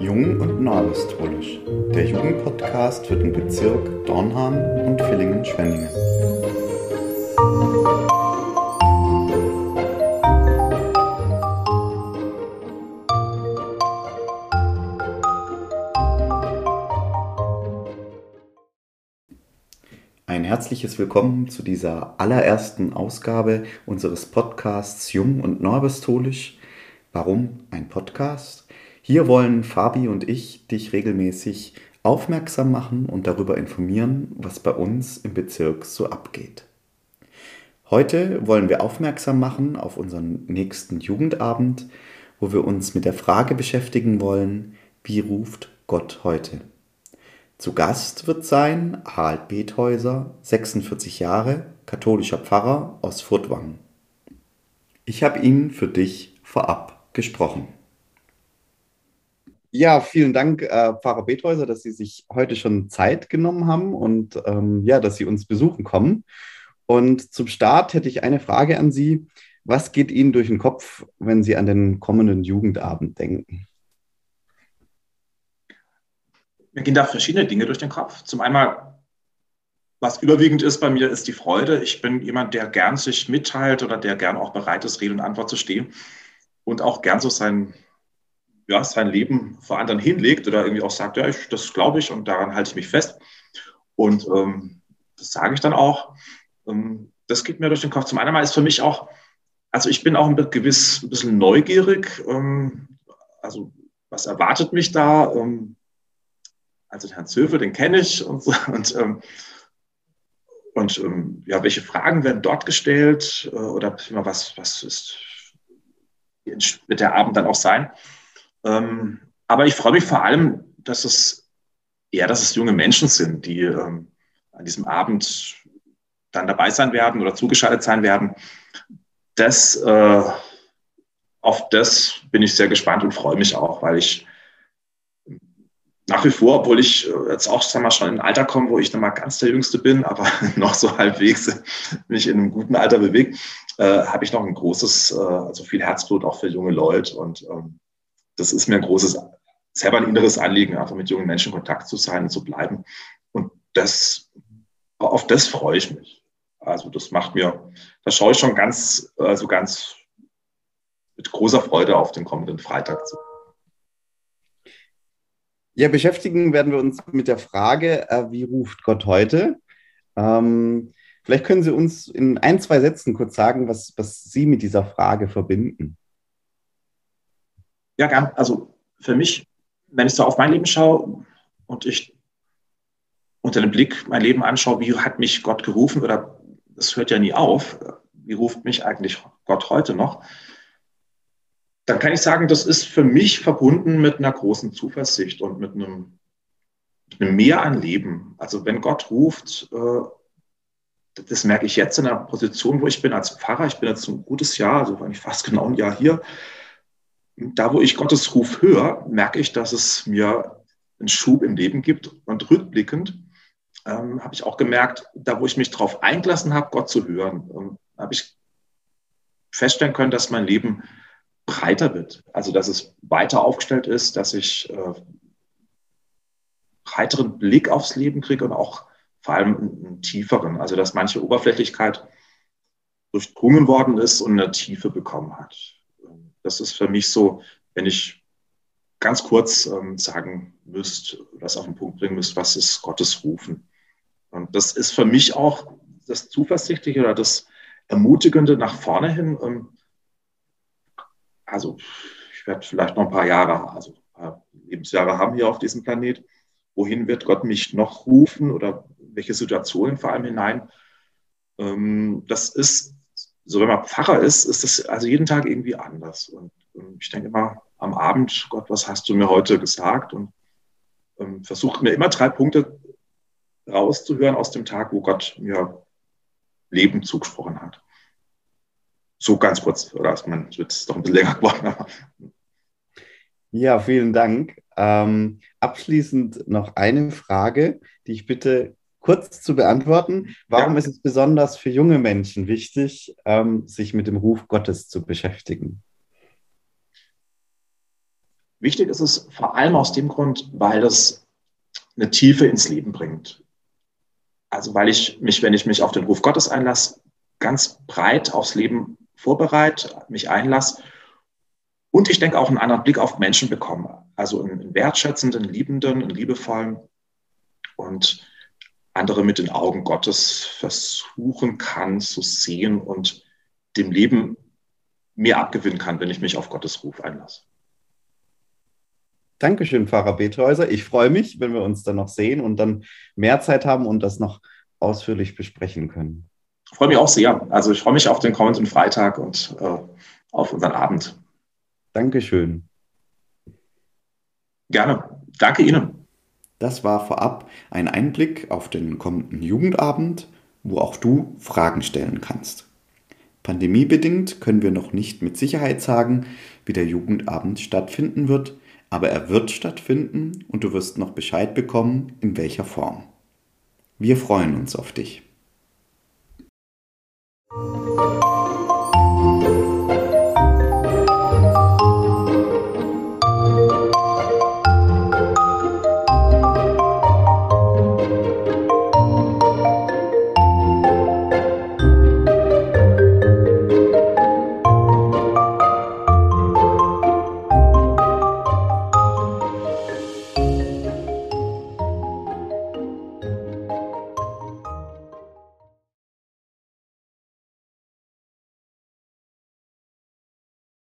Jung und Neuapostolisch, der Jugendpodcast für den Bezirk Dornhahn und Villingen-Schwenningen. Herzliches Willkommen zu dieser allerersten Ausgabe unseres Podcasts Jung und Neuapostolisch. Warum ein Podcast? Hier wollen Fabi und ich dich regelmäßig aufmerksam machen und darüber informieren, was bei uns im Bezirk so abgeht. Heute wollen wir aufmerksam machen auf unseren nächsten Jugendabend, wo wir uns mit der Frage beschäftigen wollen, wie ruft Gott heute? Zu Gast wird sein Harald Bethäuser, 46 Jahre, katholischer Pfarrer aus Furtwangen. Ich habe ihn für dich vorab gesprochen. Ja, vielen Dank, äh, Pfarrer Bethäuser, dass Sie sich heute schon Zeit genommen haben und ähm, ja, dass Sie uns besuchen kommen. Und zum Start hätte ich eine Frage an Sie. Was geht Ihnen durch den Kopf, wenn Sie an den kommenden Jugendabend denken? Mir gehen da verschiedene Dinge durch den Kopf. Zum einen, was überwiegend ist bei mir, ist die Freude. Ich bin jemand, der gern sich mitteilt oder der gern auch bereit ist, Rede und Antwort zu stehen und auch gern so sein, ja, sein Leben vor anderen hinlegt oder irgendwie auch sagt, ja, ich, das glaube ich und daran halte ich mich fest. Und ähm, das sage ich dann auch. Ähm, das geht mir durch den Kopf. Zum einen ist für mich auch, also ich bin auch ein, gewiss, ein bisschen neugierig. Ähm, also was erwartet mich da? Ähm, also Herrn Zöfel, den kenne ich und, so, und, ähm, und ähm, ja, welche Fragen werden dort gestellt äh, oder was, was ist, wird der Abend dann auch sein. Ähm, aber ich freue mich vor allem, dass es eher, dass es junge Menschen sind, die ähm, an diesem Abend dann dabei sein werden oder zugeschaltet sein werden. Das, äh, auf das bin ich sehr gespannt und freue mich auch, weil ich nach wie vor, obwohl ich äh, jetzt auch sag mal, schon in ein Alter komme, wo ich noch mal ganz der Jüngste bin, aber noch so halbwegs mich in einem guten Alter bewege, äh, habe ich noch ein großes, äh, also viel Herzblut auch für junge Leute. Und ähm, das ist mir ein großes, selber ein inneres Anliegen, einfach mit jungen Menschen in Kontakt zu sein und zu bleiben. Und das, auf das freue ich mich. Also das macht mir, da schaue ich schon ganz, also ganz mit großer Freude auf den kommenden Freitag zu. Ja, beschäftigen werden wir uns mit der Frage, äh, wie ruft Gott heute? Ähm, vielleicht können Sie uns in ein, zwei Sätzen kurz sagen, was, was Sie mit dieser Frage verbinden. Ja, gern. Also für mich, wenn ich so auf mein Leben schaue und ich unter dem Blick mein Leben anschaue, wie hat mich Gott gerufen oder das hört ja nie auf, wie ruft mich eigentlich Gott heute noch? Dann kann ich sagen, das ist für mich verbunden mit einer großen Zuversicht und mit einem, mit einem Mehr an Leben. Also wenn Gott ruft, äh, das merke ich jetzt in der Position, wo ich bin als Pfarrer. Ich bin jetzt ein gutes Jahr, also eigentlich fast genau ein Jahr hier. Da, wo ich Gottes Ruf höre, merke ich, dass es mir einen Schub im Leben gibt. Und rückblickend ähm, habe ich auch gemerkt, da, wo ich mich darauf eingelassen habe, Gott zu hören, ähm, habe ich feststellen können, dass mein Leben breiter wird. Also dass es weiter aufgestellt ist, dass ich äh, breiteren Blick aufs Leben kriege und auch vor allem einen tieferen. Also dass manche Oberflächlichkeit durchdrungen worden ist und eine Tiefe bekommen hat. Das ist für mich so, wenn ich ganz kurz ähm, sagen müsste, was auf den Punkt bringen müsste, was ist Gottes Rufen? Und das ist für mich auch das Zuversichtliche oder das Ermutigende nach vorne hin. Ähm, also ich werde vielleicht noch ein paar Jahre, also ein paar Lebensjahre haben hier auf diesem Planet. Wohin wird Gott mich noch rufen oder welche Situationen vor allem hinein? Ähm, das ist, so wenn man Pfarrer ist, ist das also jeden Tag irgendwie anders. Und, ich denke immer am Abend, Gott, was hast du mir heute gesagt? Und ähm, versuche mir immer drei Punkte rauszuhören aus dem Tag, wo Gott mir Leben zugesprochen hat. So ganz kurz, oder es wird doch ein bisschen länger geworden. Ja, vielen Dank. Ähm, abschließend noch eine Frage, die ich bitte kurz zu beantworten. Warum ja. ist es besonders für junge Menschen wichtig, ähm, sich mit dem Ruf Gottes zu beschäftigen? Wichtig ist es vor allem aus dem Grund, weil es eine Tiefe ins Leben bringt. Also weil ich mich, wenn ich mich auf den Ruf Gottes einlasse, ganz breit aufs Leben vorbereite, mich einlasse und ich denke auch einen anderen Blick auf Menschen bekomme. Also einen wertschätzenden, liebenden, einen liebevollen und andere mit den Augen Gottes versuchen kann zu sehen und dem Leben mehr abgewinnen kann, wenn ich mich auf Gottes Ruf einlasse. Dankeschön, Pfarrer Bethäuser. Ich freue mich, wenn wir uns dann noch sehen und dann mehr Zeit haben und das noch ausführlich besprechen können. Ich freue mich auch sehr. Also ich freue mich auf den kommenden Freitag und äh, auf unseren Abend. Dankeschön. Gerne. Danke Ihnen. Das war vorab ein Einblick auf den kommenden Jugendabend, wo auch du Fragen stellen kannst. Pandemiebedingt können wir noch nicht mit Sicherheit sagen, wie der Jugendabend stattfinden wird, aber er wird stattfinden und du wirst noch Bescheid bekommen, in welcher Form. Wir freuen uns auf dich.